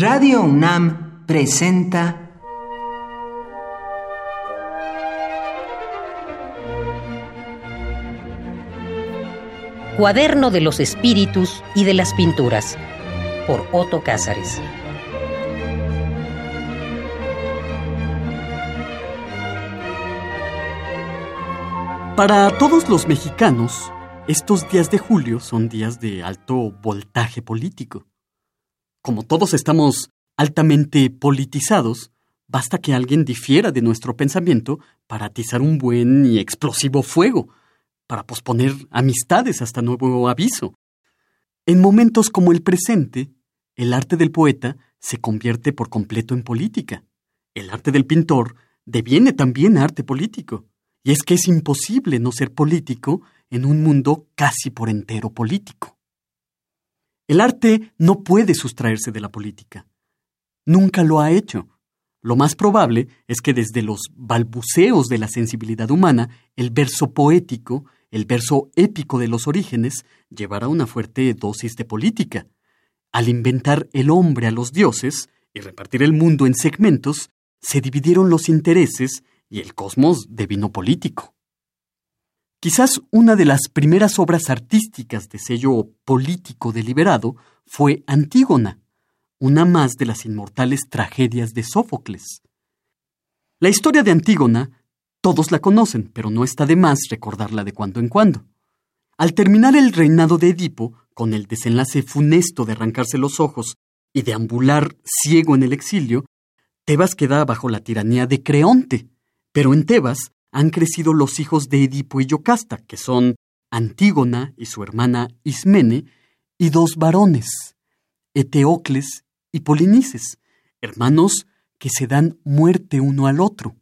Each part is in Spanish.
Radio UNAM presenta Cuaderno de los Espíritus y de las Pinturas por Otto Cázares. Para todos los mexicanos, estos días de julio son días de alto voltaje político. Como todos estamos altamente politizados, basta que alguien difiera de nuestro pensamiento para atizar un buen y explosivo fuego, para posponer amistades hasta nuevo aviso. En momentos como el presente, el arte del poeta se convierte por completo en política. El arte del pintor deviene también arte político. Y es que es imposible no ser político en un mundo casi por entero político. El arte no puede sustraerse de la política. Nunca lo ha hecho. Lo más probable es que desde los balbuceos de la sensibilidad humana, el verso poético, el verso épico de los orígenes, llevará una fuerte dosis de política. Al inventar el hombre a los dioses y repartir el mundo en segmentos, se dividieron los intereses y el cosmos devino político. Quizás una de las primeras obras artísticas de sello político deliberado fue Antígona, una más de las inmortales tragedias de Sófocles. La historia de Antígona todos la conocen, pero no está de más recordarla de cuando en cuando. Al terminar el reinado de Edipo, con el desenlace funesto de arrancarse los ojos y de ambular ciego en el exilio, Tebas queda bajo la tiranía de Creonte, pero en Tebas han crecido los hijos de Edipo y Yocasta, que son Antígona y su hermana Ismene, y dos varones, Eteocles y Polinices, hermanos que se dan muerte uno al otro.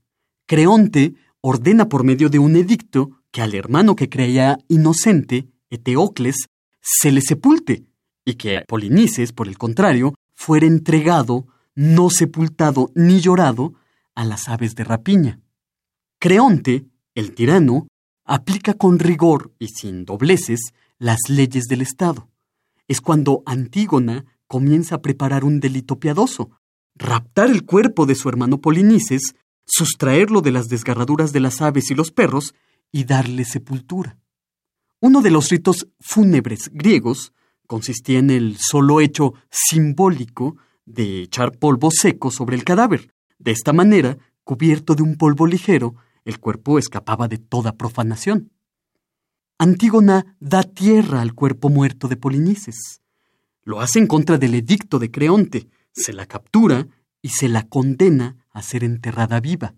Creonte ordena por medio de un edicto que al hermano que creía inocente, Eteocles, se le sepulte, y que Polinices, por el contrario, fuera entregado, no sepultado ni llorado, a las aves de rapiña. Creonte, el tirano, aplica con rigor y sin dobleces las leyes del Estado. Es cuando Antígona comienza a preparar un delito piadoso, raptar el cuerpo de su hermano Polinices, sustraerlo de las desgarraduras de las aves y los perros y darle sepultura. Uno de los ritos fúnebres griegos consistía en el solo hecho simbólico de echar polvo seco sobre el cadáver. De esta manera, cubierto de un polvo ligero, el cuerpo escapaba de toda profanación. Antígona da tierra al cuerpo muerto de Polinices. Lo hace en contra del edicto de Creonte, se la captura y se la condena a ser enterrada viva.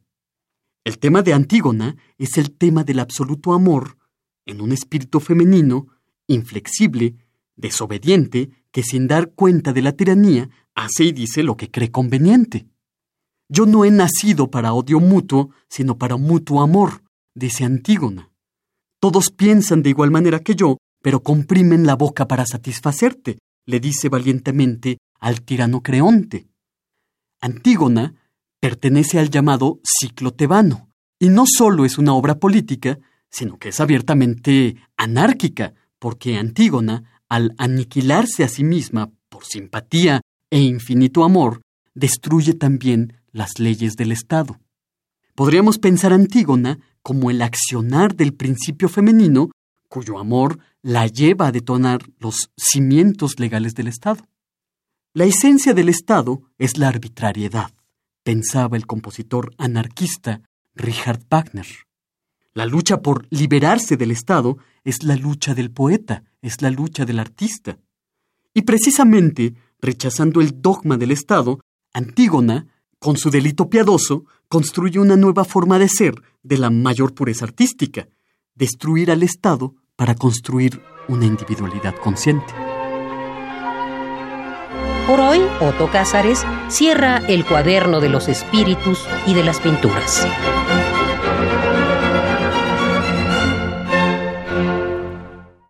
El tema de Antígona es el tema del absoluto amor en un espíritu femenino, inflexible, desobediente, que sin dar cuenta de la tiranía hace y dice lo que cree conveniente. Yo no he nacido para odio mutuo, sino para mutuo amor, dice Antígona. Todos piensan de igual manera que yo, pero comprimen la boca para satisfacerte, le dice valientemente al tirano Creonte. Antígona pertenece al llamado ciclo tebano, y no solo es una obra política, sino que es abiertamente anárquica, porque Antígona, al aniquilarse a sí misma por simpatía e infinito amor, destruye también las leyes del Estado. Podríamos pensar Antígona como el accionar del principio femenino cuyo amor la lleva a detonar los cimientos legales del Estado. La esencia del Estado es la arbitrariedad, pensaba el compositor anarquista Richard Wagner. La lucha por liberarse del Estado es la lucha del poeta, es la lucha del artista. Y precisamente, rechazando el dogma del Estado, Antígona con su delito piadoso, construye una nueva forma de ser de la mayor pureza artística, destruir al Estado para construir una individualidad consciente. Por hoy, Otto Cázares cierra el cuaderno de los espíritus y de las pinturas.